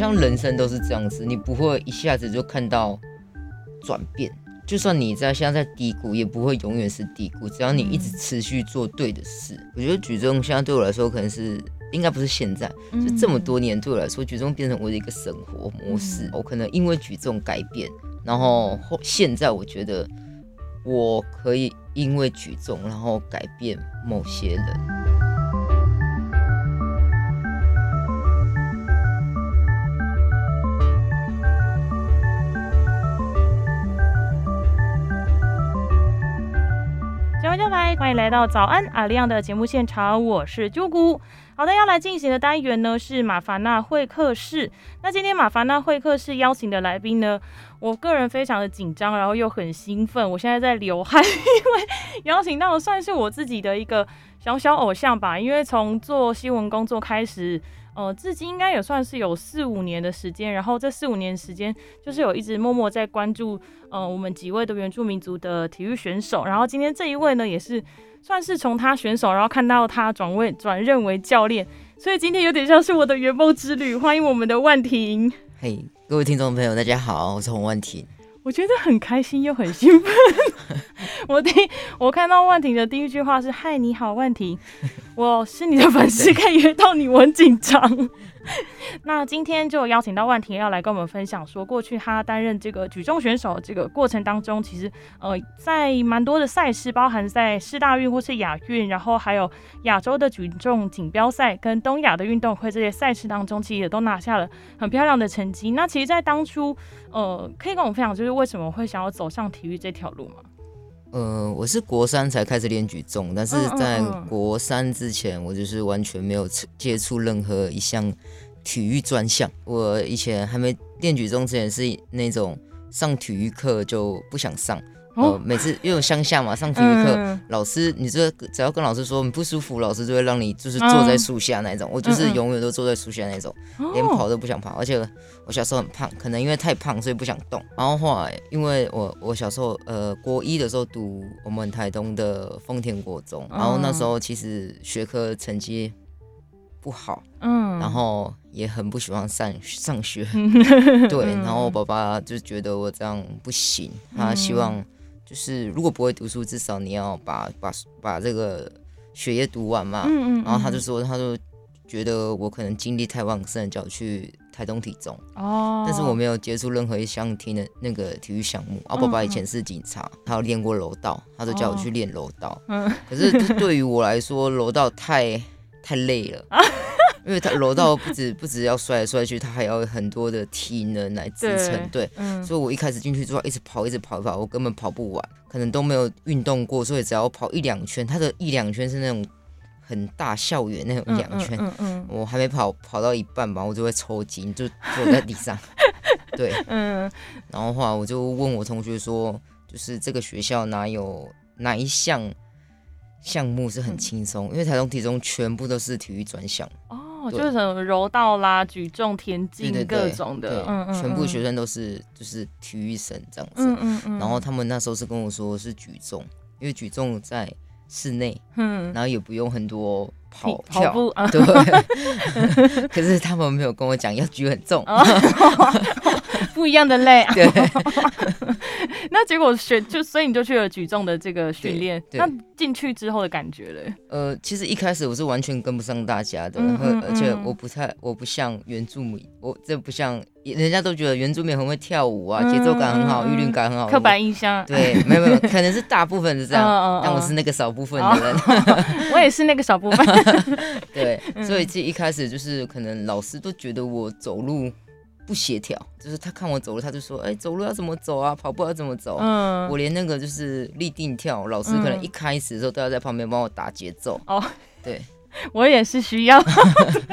像人生都是这样子，你不会一下子就看到转变。就算你在现在在低谷，也不会永远是低谷。只要你一直持续做对的事，我觉得举重现在对我来说，可能是应该不是现在，就这么多年对我来说，举重变成我的一个生活模式。我可能因为举重改变，然后现在我觉得我可以因为举重，然后改变某些人。欢迎来到早安阿亮的节目现场，我是朱姑。好的，要来进行的单元呢是马凡纳会客室。那今天马凡纳会客室邀请的来宾呢，我个人非常的紧张，然后又很兴奋，我现在在流汗，因为邀请到算是我自己的一个小小偶像吧。因为从做新闻工作开始。呃，至今应该也算是有四五年的时间，然后这四五年时间就是有一直默默在关注，呃，我们几位的原住民族的体育选手，然后今天这一位呢，也是算是从他选手，然后看到他转位转任为教练，所以今天有点像是我的圆梦之旅。欢迎我们的万婷。嘿，各位听众朋友，大家好，我是洪万婷。我觉得很开心又很兴奋。我第我看到万婷的第一句话是：“嗨，你好，万婷，我是你的粉丝，可以约到你，我很紧张。” 那今天就邀请到万婷要来跟我们分享，说过去他担任这个举重选手这个过程当中，其实呃在蛮多的赛事，包含在世大运或是亚运，然后还有亚洲的举重锦标赛跟东亚的运动会这些赛事当中，其实也都拿下了很漂亮的成绩。那其实，在当初呃，可以跟我们分享，就是为什么会想要走上体育这条路吗？呃，我是国三才开始练举重，但是在国三之前，我就是完全没有接触任何一项体育专项。我以前还没练举重之前，是那种上体育课就不想上。哦，每次因为乡下嘛，上体育课，老师，你这只要跟老师说你不舒服，老师就会让你就是坐在树下那种。我就是永远都坐在树下那种，连跑都不想跑。而且我小时候很胖，可能因为太胖，所以不想动。然后后来，因为我我小时候呃国一的时候读我们台东的丰田国中，然后那时候其实学科成绩不好，嗯，然后也很不喜欢上上学，对，然后我爸爸就觉得我这样不行，他希望。就是如果不会读书，至少你要把把把这个学业读完嘛。嗯嗯。然后他就说，他就觉得我可能精力太旺盛，叫我去台东体重。哦。但是我没有接触任何一项体的那个体育项目。我爸爸以前是警察，他有练过柔道，他就叫我去练柔道。嗯。可是对于我来说，柔道太太累了。因为他柔道不止不止要摔来摔去，他还要很多的体能来支撑，对，所以我一开始进去之后一直跑，一直跑，跑，我根本跑不完，可能都没有运动过，所以只要跑一两圈，他的一两圈是那种很大校园那种一两圈，嗯嗯，我还没跑跑到一半吧，我就会抽筋，就坐在地上，对，嗯，然后后来我就问我同学说，就是这个学校哪有哪一项项目是很轻松？因为台中体中全部都是体育专项。哦，就是什么柔道啦、举重、田径各种的，嗯嗯，全部学生都是就是体育生这样子，嗯嗯嗯。然后他们那时候是跟我说是举重，因为举重在室内，嗯，然后也不用很多跑跳，对。可是他们没有跟我讲要举很重。不一样的累，对。那结果选就所以你就去了举重的这个训练，那进去之后的感觉嘞？呃，其实一开始我是完全跟不上大家的，而且我不太我不像原住民，我这不像人家都觉得原住民很会跳舞啊，节奏感很好，韵律感很好。刻板印象。对，没有没有，可能是大部分是这样，但我是那个少部分的人。我也是那个少部分。对，所以这一开始就是可能老师都觉得我走路。不协调，就是他看我走路，他就说：“哎，走路要怎么走啊？跑步要怎么走？”嗯，我连那个就是立定跳，老师可能一开始的时候都要在旁边帮我打节奏。哦，对，我也是需要，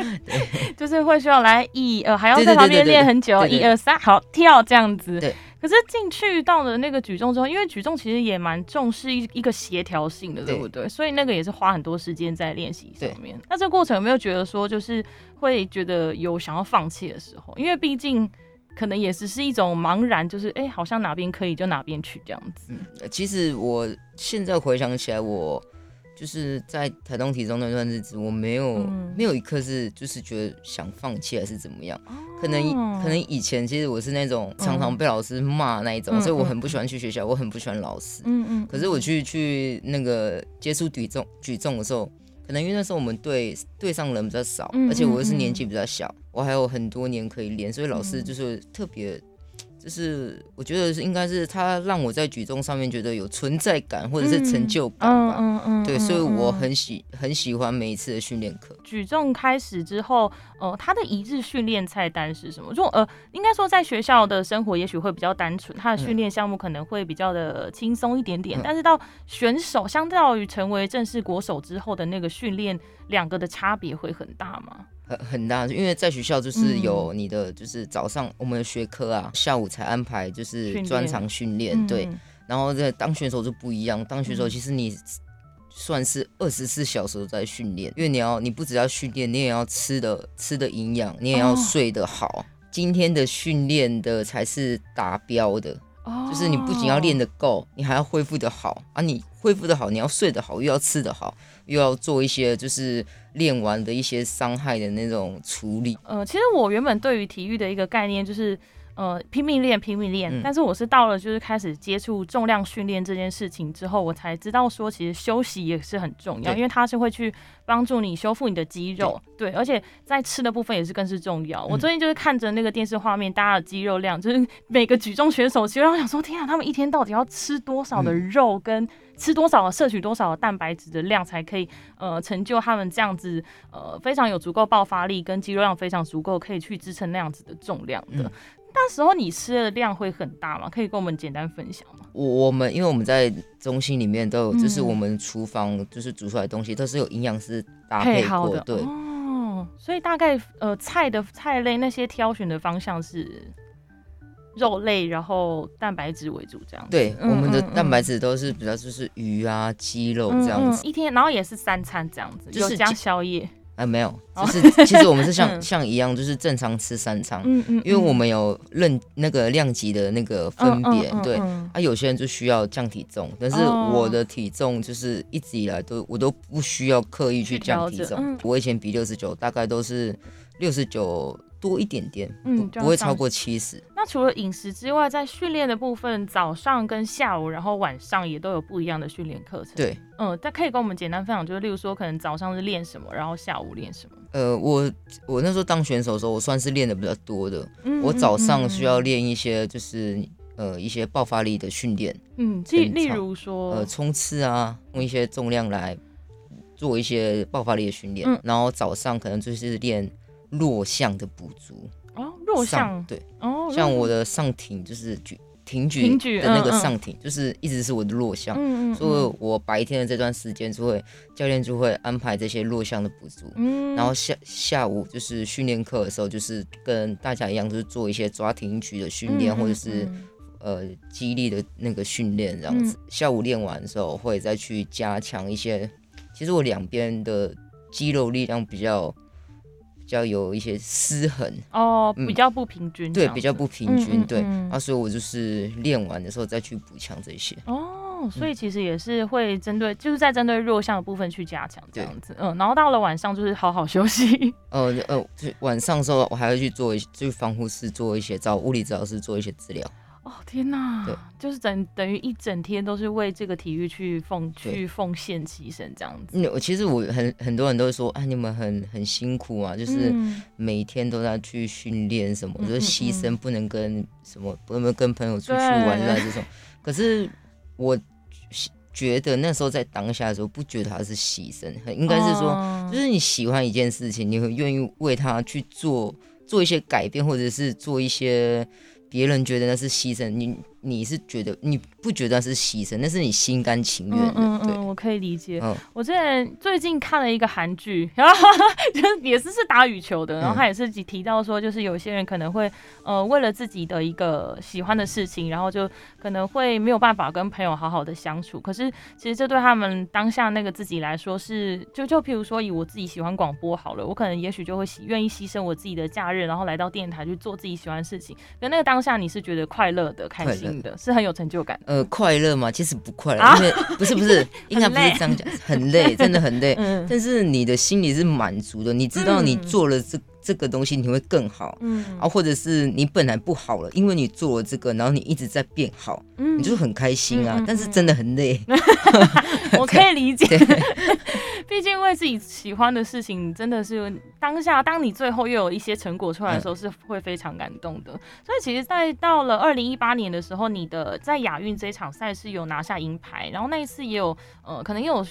就是会需要来一呃，还要在旁边练很久，一二三，好跳这样子。对。可是进去到了那个举重之后，因为举重其实也蛮重视一一个协调性的，对不对？所以那个也是花很多时间在练习上面。那这个过程有没有觉得说，就是会觉得有想要放弃的时候？因为毕竟可能也只是一种茫然，就是哎，好像哪边可以就哪边去这样子。其实我现在回想起来，我就是在台东体中那段日子，我没有没有一刻是就是觉得想放弃还是怎么样。可能可能以前其实我是那种常常被老师骂那一种，所以我很不喜欢去学校，我很不喜欢老师。嗯嗯。可是我去去那个接触举重举重的时候，可能因为那时候我们队队上人比较少，而且我又是年纪比较小，我还有很多年可以练，所以老师就是特别。就是我觉得是应该是他让我在举重上面觉得有存在感或者是成就感吧，嗯嗯对，所以我很喜很喜欢每一次的训练课。举重开始之后，呃，他的一日训练菜单是什么？就呃，应该说在学校的生活也许会比较单纯，他的训练项目可能会比较的轻松一点点，但是到选手相较于成为正式国手之后的那个训练，两个的差别会很大吗？很很大，因为在学校就是有你的，就是早上我们的学科啊，下午才安排就是专长训练，对。然后在当选手就不一样，当选手其实你算是二十四小时都在训练，因为你要你不只要训练，你也要吃的吃的营养，你也要睡得好。今天的训练的才是达标的，就是你不仅要练得够，你还要恢复得好啊！你恢复的好，你要睡得好，又要吃得好。又要做一些就是练完的一些伤害的那种处理。呃，其实我原本对于体育的一个概念就是。呃，拼命练，拼命练。但是我是到了就是开始接触重量训练这件事情之后，我才知道说，其实休息也是很重要，因为它是会去帮助你修复你的肌肉。对，而且在吃的部分也是更是重要。我最近就是看着那个电视画面，大家的肌肉量，就是每个举重选手，其实我想说，天啊，他们一天到底要吃多少的肉，跟吃多少摄取多少的蛋白质的量，才可以呃成就他们这样子呃非常有足够爆发力，跟肌肉量非常足够，可以去支撑那样子的重量的。那时候你吃的量会很大吗？可以跟我们简单分享吗？我我们因为我们在中心里面都有，就是我们厨房就是煮出来的东西都是有营养师搭配过的，对哦。所以大概呃菜的菜类那些挑选的方向是肉类，然后蛋白质为主这样。对，我们的蛋白质都是比较就是鱼啊、鸡肉这样子，一天然后也是三餐这样子，就是加宵夜。哎，没有，就是其实我们是像 像一样，就是正常吃三餐，嗯嗯，因为我们有认那个量级的那个分别，对，啊，有些人就需要降体重，但是我的体重就是一直以来都我都不需要刻意去降体重，我以前比六十九，大概都是六十九。多一点点，嗯，不会超过七十。那除了饮食之外，在训练的部分，早上跟下午，然后晚上也都有不一样的训练课程。对，嗯，但可以跟我们简单分享，就是例如说，可能早上是练什么，然后下午练什么。呃，我我那时候当选手的时候，我算是练的比较多的。嗯，我早上需要练一些，就是呃一些爆发力的训练。嗯，例例如说，呃，冲刺啊，用一些重量来做一些爆发力的训练。嗯然后早上可能就是练。弱项的补足。哦，弱项。对。哦，像我的上挺就是举挺举的那个上挺，就是一直是我的弱项，嗯嗯，所以我白天的这段时间就会教练就会安排这些弱项的补足，嗯，然后下下午就是训练课的时候，就是跟大家一样，就是做一些抓挺举的训练，或者是呃激励的那个训练这样子。下午练完的时候会再去加强一些，其实我两边的肌肉力量比较。比较有一些失衡。哦，比较不平均，对，比较不平均，对，啊，所以我就是练完的时候再去补强这些。哦，所以其实也是会针对，就是在针对弱项的部分去加强这样子，嗯，然后到了晚上就是好好休息，呃 呃，晚上的时候我还会去做一，去防护室做一些，找物理治疗师做一些治疗。哦天哪！对，就是等等于一整天都是为这个体育去奉去奉献牺牲这样子。嗯，其实我很很多人都说，啊，你们很很辛苦啊，就是每天都在去训练什么，就是牺牲不能跟什么不能跟朋友出去玩啊这种。可是我觉得那时候在当下的时候，不觉得他是牺牲，应该是说，就是你喜欢一件事情，你会愿意为他去做做一些改变，或者是做一些。别人觉得那是牺牲，你你是觉得你不觉得是牺牲，那是你心甘情愿的。嗯嗯，我可以理解。我之前最近看了一个韩剧，然后就是也是是打羽球的，然后他也是提到说，就是有些人可能会呃为了自己的一个喜欢的事情，然后就可能会没有办法跟朋友好好的相处。可是其实这对他们当下那个自己来说是，就就譬如说以我自己喜欢广播好了，我可能也许就会愿意牺牲我自己的假日，然后来到电台去做自己喜欢的事情。可那个当当下你是觉得快乐的、开心是很有成就感。呃，快乐嘛，其实不快乐，因为不是不是，应该不是这样讲，很累，真的很累。嗯，但是你的心里是满足的，你知道你做了这。这个东西你会更好，嗯，啊，或者是你本来不好了，因为你做了这个，然后你一直在变好，嗯，你就是很开心啊，但是真的很累，我可以理解，毕竟为自己喜欢的事情，真的是当下，当你最后又有一些成果出来的时候，是会非常感动的。所以其实，在到了二零一八年的时候，你的在亚运这场赛事有拿下银牌，然后那一次也有，呃，可能也有。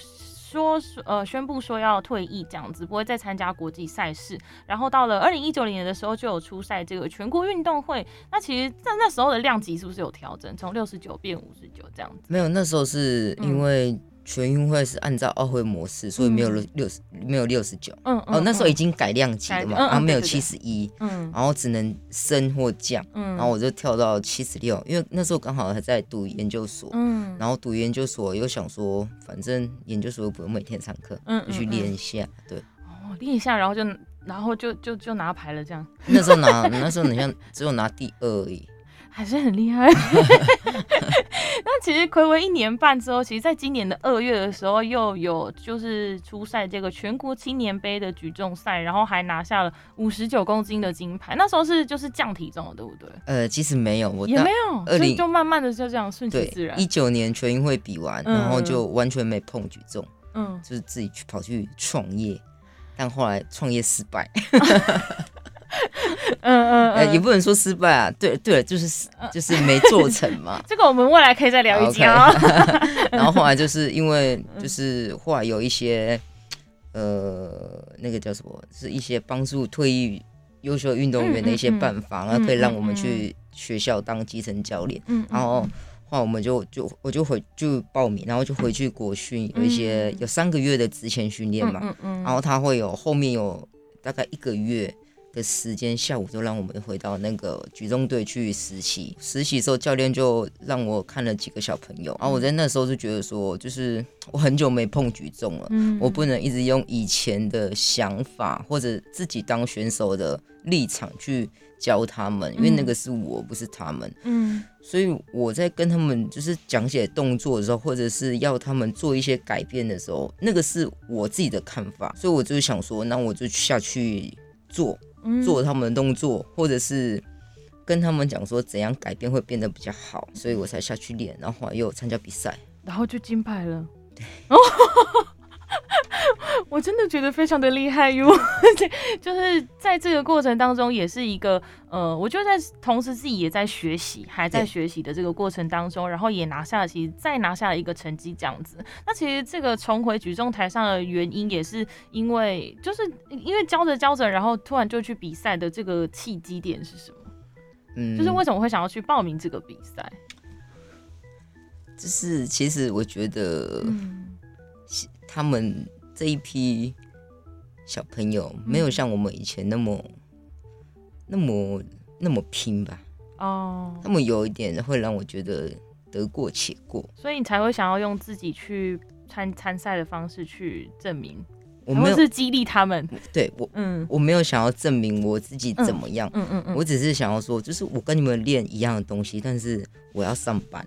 说呃宣布说要退役这样子，不会再参加国际赛事。然后到了二零一九年的时候，就有出赛这个全国运动会。那其实在那时候的量级是不是有调整，从六十九变五十九这样子？没有，那时候是因为。全运会是按照奥会模式，所以没有六六十，没有六十九。嗯哦，那时候已经改量级了嘛，然后没有七十一，嗯，然后只能升或降，嗯，然后我就跳到七十六，因为那时候刚好还在读研究所，嗯，然后读研究所又想说，反正研究所又不用每天上课，嗯，就去练一下，对，哦，练一下，然后就然后就就就拿牌了，这样。那时候拿那时候你像只有拿第二而已。还是很厉害。那其实暌违一年半之后，其实在今年的二月的时候，又有就是出赛这个全国青年杯的举重赛，然后还拿下了五十九公斤的金牌。那时候是就是降体重了，对不对？呃，其实没有，我也没有，所以就慢慢的就这样顺其自然。一九年全运会比完，然后就完全没碰举重，嗯，就是自己去跑去创业，但后来创业失败。嗯嗯，也不能说失败啊，对对，就是就是没做成嘛。这个我们未来可以再聊一讲。然后后来就是因为就是后来有一些呃那个叫什么，是一些帮助退役优秀运动员的一些办法，然后可以让我们去学校当基层教练。嗯，然后后来我们就就我就回就报名，然后就回去国训，有一些有三个月的职前训练嘛。嗯嗯，然后他会有后面有大概一个月。的时间下午就让我们回到那个举重队去实习。实习时候教练就让我看了几个小朋友，然后我在那时候就觉得说，就是我很久没碰举重了，我不能一直用以前的想法或者自己当选手的立场去教他们，因为那个是我不是他们。嗯，所以我在跟他们就是讲解动作的时候，或者是要他们做一些改变的时候，那个是我自己的看法，所以我就想说，那我就下去做。做他们的动作，或者是跟他们讲说怎样改变会变得比较好，所以我才下去练，然后又参加比赛，然后就金牌了。对。我真的觉得非常的厉害哟，就是在这个过程当中，也是一个呃，我就在同时自己也在学习，还在学习的这个过程当中，然后也拿下了，其实再拿下了一个成绩这样子。那其实这个重回举重台上的原因，也是因为就是因为教着教着，然后突然就去比赛的这个契机点是什么？嗯，就是为什么会想要去报名这个比赛？就是其实我觉得，他们。这一批小朋友没有像我们以前那么、那么、那么拼吧？哦，他们有一点会让我觉得得过且过，所以你才会想要用自己去参参赛的方式去证明，我没有是激励他们。对我，嗯，我没有想要证明我自己怎么样，嗯嗯嗯，我只是想要说，就是我跟你们练一样的东西，但是我要上班。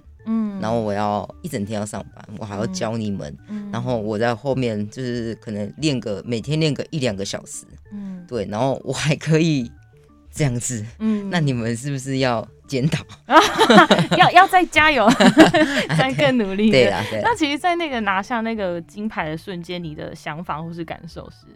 嗯，然后我要一整天要上班，我还要教你们，然后我在后面就是可能练个每天练个一两个小时，嗯，对，然后我还可以这样子，嗯，那你们是不是要检讨？要要再加油，再更努力？对啊，那其实，在那个拿下那个金牌的瞬间，你的想法或是感受是？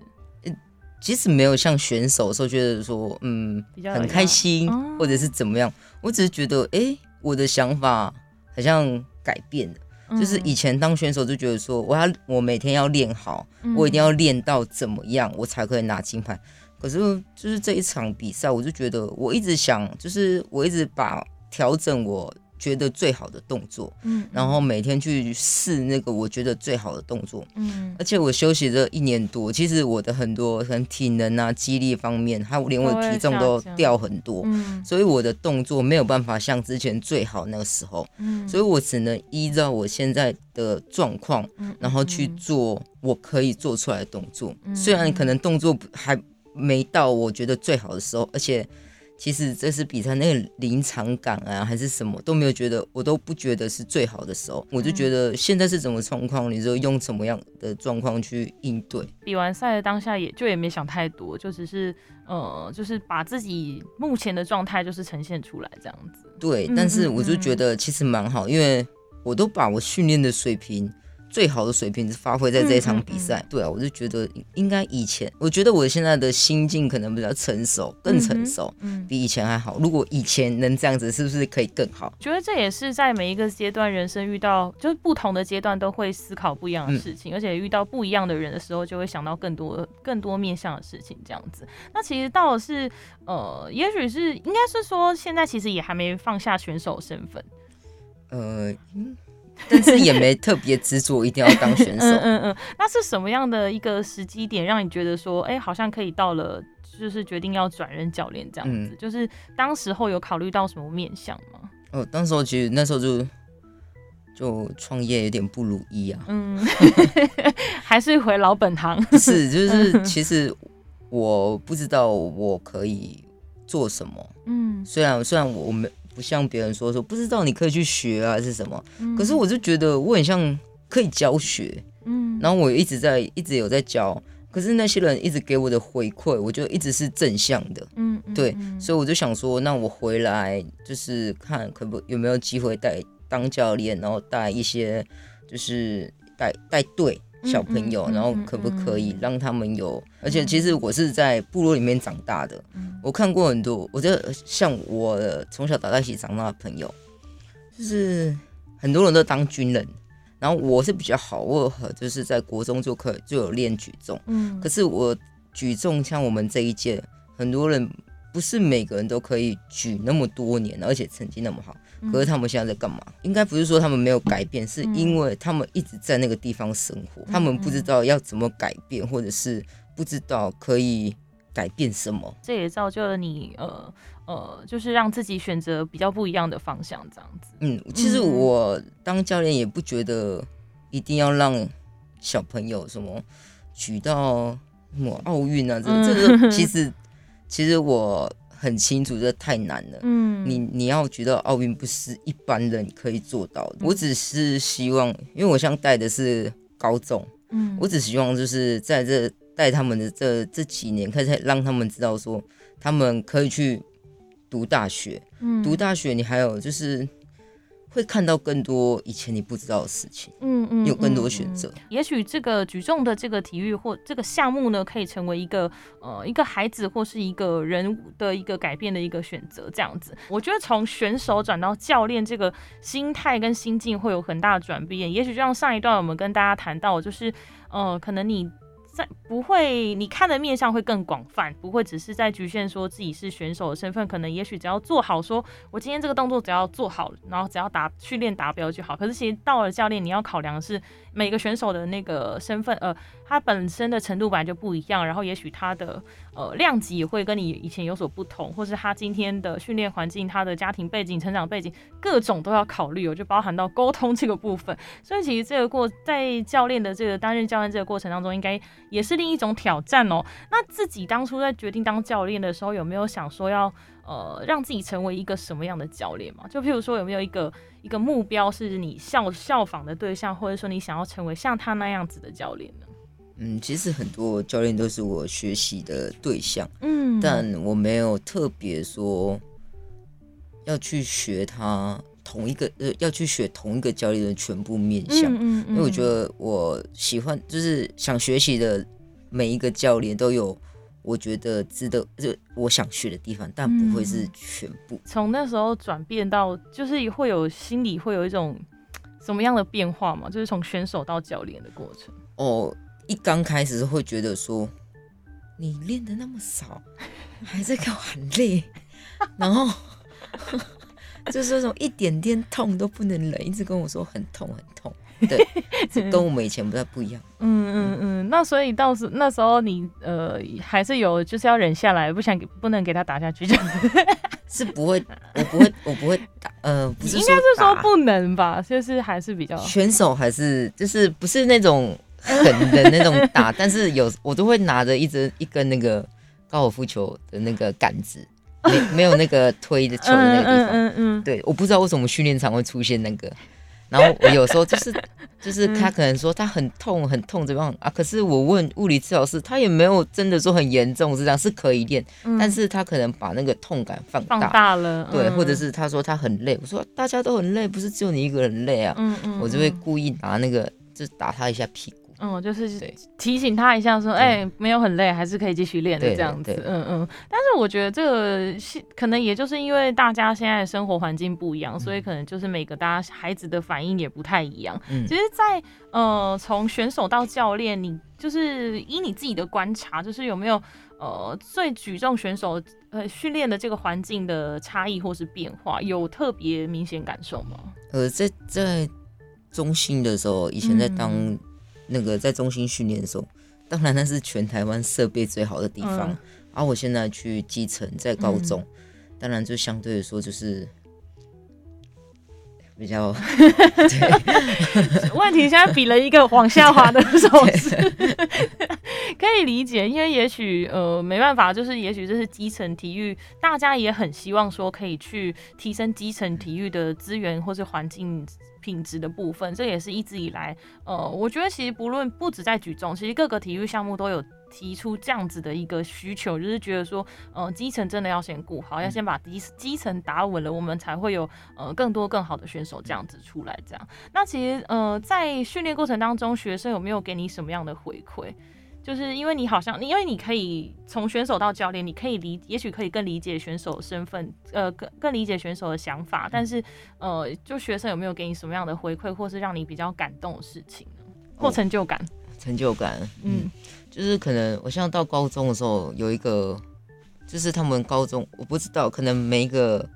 其实没有像选手时候觉得说，嗯，很开心，或者是怎么样，我只是觉得，哎，我的想法。好像改变了，就是以前当选手就觉得说，我要我每天要练好，我一定要练到怎么样，我才可以拿金牌。可是就是这一场比赛，我就觉得我一直想，就是我一直把调整我。觉得最好的动作，嗯，然后每天去试那个我觉得最好的动作，嗯，而且我休息这一年多，其实我的很多很体能啊、肌力方面，还有连我的体重都掉很多，嗯，所以我的动作没有办法像之前最好那个时候，嗯，所以我只能依照我现在的状况，然后去做我可以做出来的动作，虽然可能动作还没到我觉得最好的时候，而且。其实这次比赛那个临场感啊，还是什么都没有觉得，我都不觉得是最好的时候。我就觉得现在是怎么状况，你就用什么样的状况去应对。比完赛的当下，也就也没想太多，就只是呃，就是把自己目前的状态就是呈现出来这样子。对，但是我就觉得其实蛮好，因为我都把我训练的水平。最好的水平是发挥在这一场比赛，对啊，我就觉得应该以前，我觉得我现在的心境可能比较成熟，更成熟，嗯，比以前还好。如果以前能这样子，是不是可以更好？觉得这也是在每一个阶段人生遇到，就是不同的阶段都会思考不一样的事情，而且遇到不一样的人的时候，就会想到更多更多面向的事情，这样子。那其实到的是，呃，也许是应该是说，现在其实也还没放下选手身份，呃。但是也没特别执着一定要当选手。嗯嗯嗯，那是什么样的一个时机点让你觉得说，哎，好像可以到了，就是决定要转任教练这样子？就是当时候有考虑到什么面向吗？哦，当时候其实那时候就就创业有点不如意啊。嗯，还是回老本行。是，就是 其实我不知道我可以做什么。嗯，虽然虽然我没。不像别人说说不知道你可以去学啊是什么，可是我就觉得我很像可以教学，嗯，然后我一直在一直有在教，可是那些人一直给我的回馈，我就一直是正向的，嗯，对，所以我就想说，那我回来就是看可不有没有机会带当教练，然后带一些就是带带队。小朋友，然后可不可以让他们有？而且其实我是在部落里面长大的，我看过很多。我觉得像我从小打在一起长大的朋友，就是很多人都当军人，然后我是比较好，我就是在国中就可以就有练举重。嗯，可是我举重像我们这一届，很多人不是每个人都可以举那么多年，而且成绩那么好。可是他们现在在干嘛？应该不是说他们没有改变，是因为他们一直在那个地方生活，他们不知道要怎么改变，或者是不知道可以改变什么。这也造就了你，呃呃，就是让自己选择比较不一样的方向，这样子。嗯，其实我当教练也不觉得一定要让小朋友什么举到什么奥运啊，这这个其实其实我。很清楚，这太难了。嗯，你你要觉得奥运不是一般人可以做到的。我只是希望，因为我像带的是高中，嗯，我只希望就是在这带他们的这这几年，开始让他们知道说，他们可以去读大学。嗯，读大学，你还有就是。会看到更多以前你不知道的事情，嗯嗯，有更多选择。也许这个举重的这个体育或这个项目呢，可以成为一个呃一个孩子或是一个人的一个改变的一个选择。这样子，我觉得从选手转到教练，这个心态跟心境会有很大的转变。也许就像上一段我们跟大家谈到，就是呃，可能你。在不会，你看的面向会更广泛，不会只是在局限说自己是选手的身份，可能也许只要做好，说我今天这个动作只要做好，然后只要达训练达标就好。可是其实到了教练，你要考量的是每个选手的那个身份，呃，他本身的程度本来就不一样，然后也许他的。呃，量级也会跟你以前有所不同，或是他今天的训练环境、他的家庭背景、成长背景，各种都要考虑，哦，就包含到沟通这个部分。所以其实这个过在教练的这个担任教练这个过程当中，应该也是另一种挑战哦。那自己当初在决定当教练的时候，有没有想说要呃让自己成为一个什么样的教练嘛？就譬如说有没有一个一个目标是你效效仿的对象，或者说你想要成为像他那样子的教练呢？嗯，其实很多教练都是我学习的对象，嗯，但我没有特别说要去学他同一个呃，要去学同一个教练的全部面相，嗯嗯，因为我觉得我喜欢就是想学习的每一个教练都有我觉得值得就我想去的地方，但不会是全部。从那时候转变到就是会有心里会有一种什么样的变化嘛？就是从选手到教练的过程哦。一刚开始会觉得说，你练的那么少，还在给我喊累，然后 就是那种一点点痛都不能忍，一直跟我说很痛很痛。对，跟我们以前不太不一样。嗯嗯嗯，那所以到时那时候你呃还是有就是要忍下来，不想给不能给他打下去，这样是不会，我不会，我不会打，呃，不是，应该是说不能吧，就是还是比较选手还是就是不是那种。狠的那种打，但是有我都会拿着一只一根那个高尔夫球的那个杆子，没没有那个推的球的那个地方。嗯嗯嗯，对，我不知道为什么训练场会出现那个。然后我有时候就是 就是他可能说他很痛很痛怎么样啊？可是我问物理治疗师，他也没有真的说很严重，是这样是可以练，但是他可能把那个痛感放放大了，对，或者是他说他很累，我说大家都很累，不是只有你一个人累啊，嗯嗯，我就会故意拿那个就打他一下屁股。嗯，就是提醒他一下，说，哎，没有很累，还是可以继续练的这样子。嗯嗯。但是我觉得这个可能也就是因为大家现在生活环境不一样，所以可能就是每个大家孩子的反应也不太一样。嗯。其实，在呃从选手到教练，你就是以你自己的观察，就是有没有呃最举重选手呃训练的这个环境的差异或是变化，有特别明显感受吗？呃，在在中心的时候，以前在当。那个在中心训练的时候，当然那是全台湾设备最好的地方。而我现在去基层，在高中，当然就相对来说就是比较。问题现在比了一个往下滑的手势，可以理解，因为也许呃没办法，就是也许这是基层体育，大家也很希望说可以去提升基层体育的资源或是环境。品质的部分，这也是一直以来，呃，我觉得其实不论不止在举重，其实各个体育项目都有提出这样子的一个需求，就是觉得说，呃，基层真的要先顾好，要先把基基层打稳了，我们才会有呃更多更好的选手这样子出来。这样，那其实呃在训练过程当中，学生有没有给你什么样的回馈？就是因为你好像，因为你可以从选手到教练，你可以理，也许可以更理解选手身份，呃，更更理解选手的想法。但是，呃，就学生有没有给你什么样的回馈，或是让你比较感动的事情呢？或成就感？成就感，嗯，就是可能我像到高中的时候，有一个，就是他们高中，我不知道，可能每一个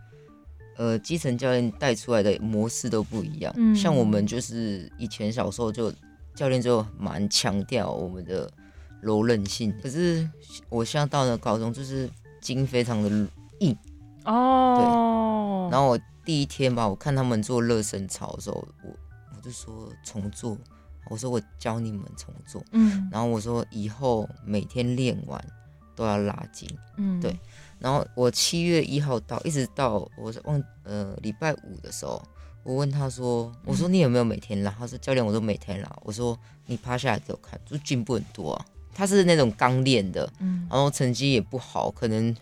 呃基层教练带出来的模式都不一样。嗯，像我们就是以前小时候就教练就蛮强调我们的。柔韧性，可是我现在到了高中，就是筋非常的硬哦。对，然后我第一天吧，我看他们做热身操的时候，我我就说重做，我说我教你们重做，嗯，然后我说以后每天练完都要拉筋，嗯，对。然后我七月一号到，一直到我忘呃礼拜五的时候，我问他说，我说你有没有每天拉？他说教练，我都每天拉。我说你趴下来给我看，就进步很多啊。他是那种刚练的，嗯，然后成绩也不好，可能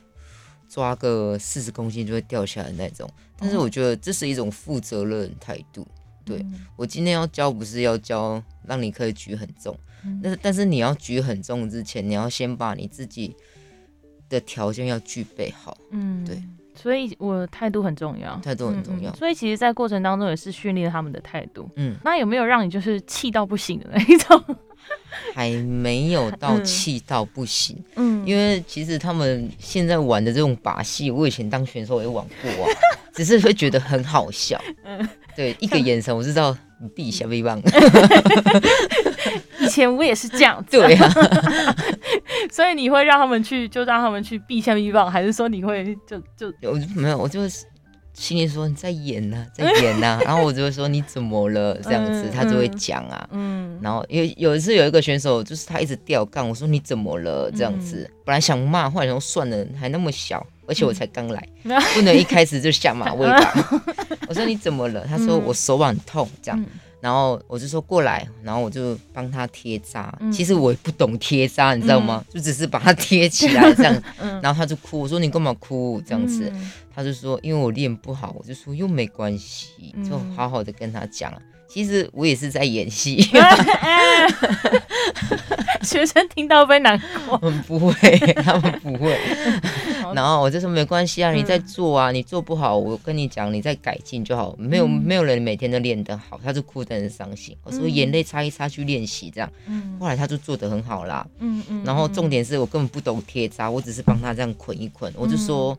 抓个四十公斤就会掉下来那种。但是我觉得这是一种负责任态度。对我今天要教，不是要教让你可以举很重，但是但是你要举很重之前，你要先把你自己的条件要具备好。嗯，对，所以我态度很重要，态度很重要。所以其实，在过程当中也是训练他们的态度。嗯，那有没有让你就是气到不行的那一种？还没有到气到不行，嗯，因为其实他们现在玩的这种把戏，我以前当选手也玩过啊，只是会觉得很好笑，嗯，对，一个眼神我知道你闭一下微棒，以前我也是这样，对啊，所以你会让他们去，就让他们去闭下臂棒，还是说你会就就我没有，我就是。心里说你在演呢，在演呢，然后我就会说你怎么了？这样子，他就会讲啊，嗯，然后有有一次有一个选手就是他一直掉杠，我说你怎么了？这样子，本来想骂，后来说算了，还那么小，而且我才刚来，不能一开始就下马威吧，我说你怎么了？他说我手腕痛这样。然后我就说过来，然后我就帮他贴扎。其实我也不懂贴扎，你知道吗？就只是把它贴起来这样。然后他就哭，我说你干嘛哭这样子？他就说因为我练不好。我就说又没关系，就好好的跟他讲。其实我也是在演戏。学生听到会难过。不会，他们不会。然后我就说没关系啊，你在做啊，你做不好，我跟你讲，你再改进就好。没有没有人每天都练得好，他就哭得很伤心。我说眼泪擦一擦去练习这样。后来他就做得很好啦。嗯嗯。然后重点是我根本不懂贴扎，我只是帮他这样捆一捆。我就说。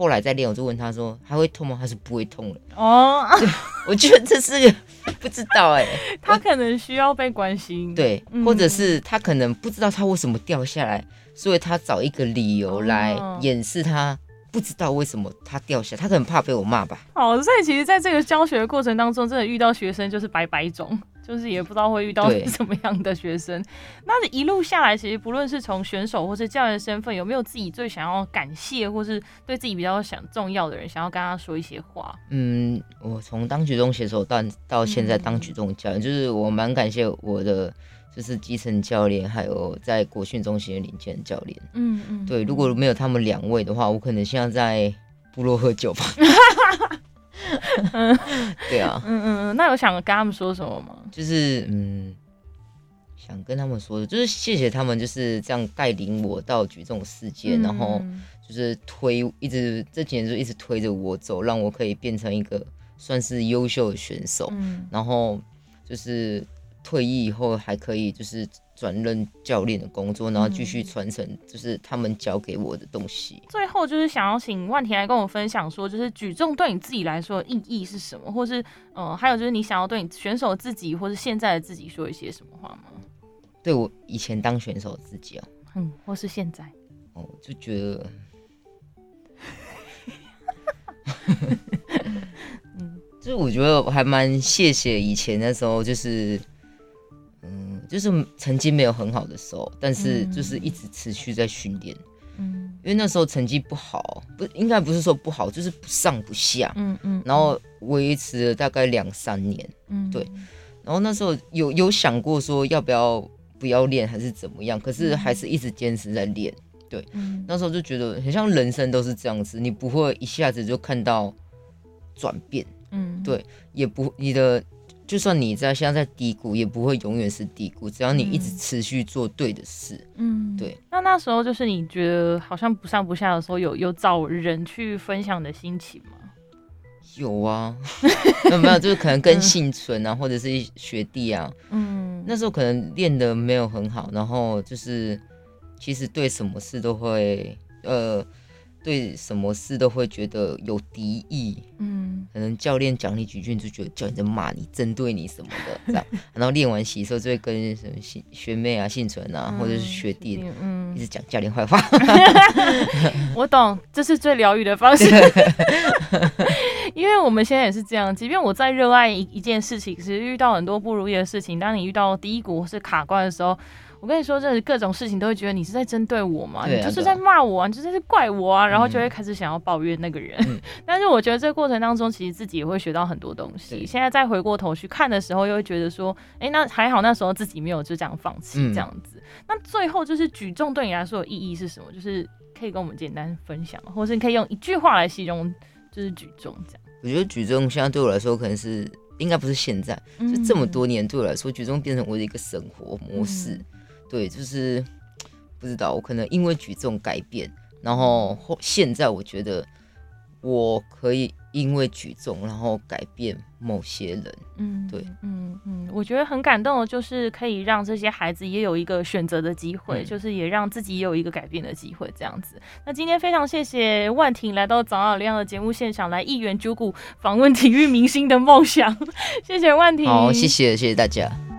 后来再练，我就问他说：“还会痛吗？他是不会痛了？”哦，我觉得这是个不知道哎，他可能需要被关心，对，或者是他可能不知道他为什么掉下来，所以他找一个理由来掩饰他不知道为什么他掉下，他可能怕被我骂吧。好，所以其实在这个教学的过程当中，真的遇到学生就是百百种。就是也不知道会遇到 什么样的学生。那一路下来，其实不论是从选手或是教练身份，有没有自己最想要感谢，或是对自己比较想重要的人，想要跟他说一些话？嗯，我从当举重选手到到现在当举重教练，就是我蛮感谢我的。就是基层教练，还有在国训中心的领衔教练。嗯嗯，对，如果没有他们两位的话，我可能现在在部落喝酒吧。对啊。嗯嗯嗯，那有想跟他们说什么吗？就是嗯，想跟他们说的，就是谢谢他们，就是这样带领我到举重世界，然后就是推，一直这几年就一直推着我走，让我可以变成一个算是优秀的选手。嗯，然后就是。退役以后还可以，就是转任教练的工作，然后继续传承，就是他们教给我的东西。最后就是想要请万婷来跟我分享，说就是举重对你自己来说意义是什么，或是呃，还有就是你想要对你选手自己或是现在的自己说一些什么话吗？对我以前当选手自己哦，嗯，或是现在哦，就觉得 嗯，就是我觉得我还蛮谢谢以前的时候，就是。嗯，就是成绩没有很好的时候，但是就是一直持续在训练。嗯，因为那时候成绩不好，不应该不是说不好，就是不上不下。嗯嗯。然后维持了大概两三年。嗯，对。然后那时候有有想过说要不要不要练还是怎么样，可是还是一直坚持在练。对。那时候就觉得很像人生都是这样子，你不会一下子就看到转变。嗯，对，也不你的。就算你在现在在低谷，也不会永远是低谷。只要你一直持续做对的事，嗯，对。那那时候就是你觉得好像不上不下的时候，有有找人去分享的心情吗？有啊，有没有？就是可能跟幸存啊，或者是学弟啊，嗯，那时候可能练的没有很好，然后就是其实对什么事都会呃。对什么事都会觉得有敌意，嗯，可能教练讲你几句，你就觉得教练在骂你，针对你什么的这样，然后练完习时候就会跟什么学学妹啊、幸存啊，或者是学弟，嗯，一直讲教练坏话。我懂，这是最疗愈的方式，因为我们现在也是这样，即便我在热爱一一件事情，其实遇到很多不如意的事情，当你遇到低谷或是卡关的时候。我跟你说，真的各种事情都会觉得你是在针对我嘛？你就是在骂我啊，你就是在怪我啊，然后就会开始想要抱怨那个人。但是我觉得这个过程当中，其实自己也会学到很多东西。现在再回过头去看的时候，又会觉得说，哎，那还好那时候自己没有就这样放弃这样子。那最后就是举重对你来说的意义是什么？就是可以跟我们简单分享，或者是你可以用一句话来形容，就是举重这样。我觉得举重现在对我来说，可能是应该不是现在，就这么多年对我来说，举重变成我的一个生活模式。对，就是不知道，我可能因为举重改变，然后现在我觉得我可以因为举重，然后改变某些人。嗯，对，嗯嗯，我觉得很感动的，就是可以让这些孩子也有一个选择的机会，就是也让自己也有一个改变的机会，这样子。那今天非常谢谢万婷来到早上亮的节目现场，来一元九股访问体育明星的梦想，谢谢万婷。好，谢谢，谢谢大家。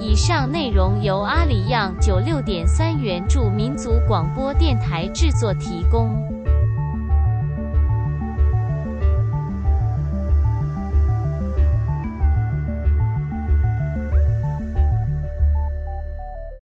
以上内容由阿里样九六点三元助民族广播电台制作提供。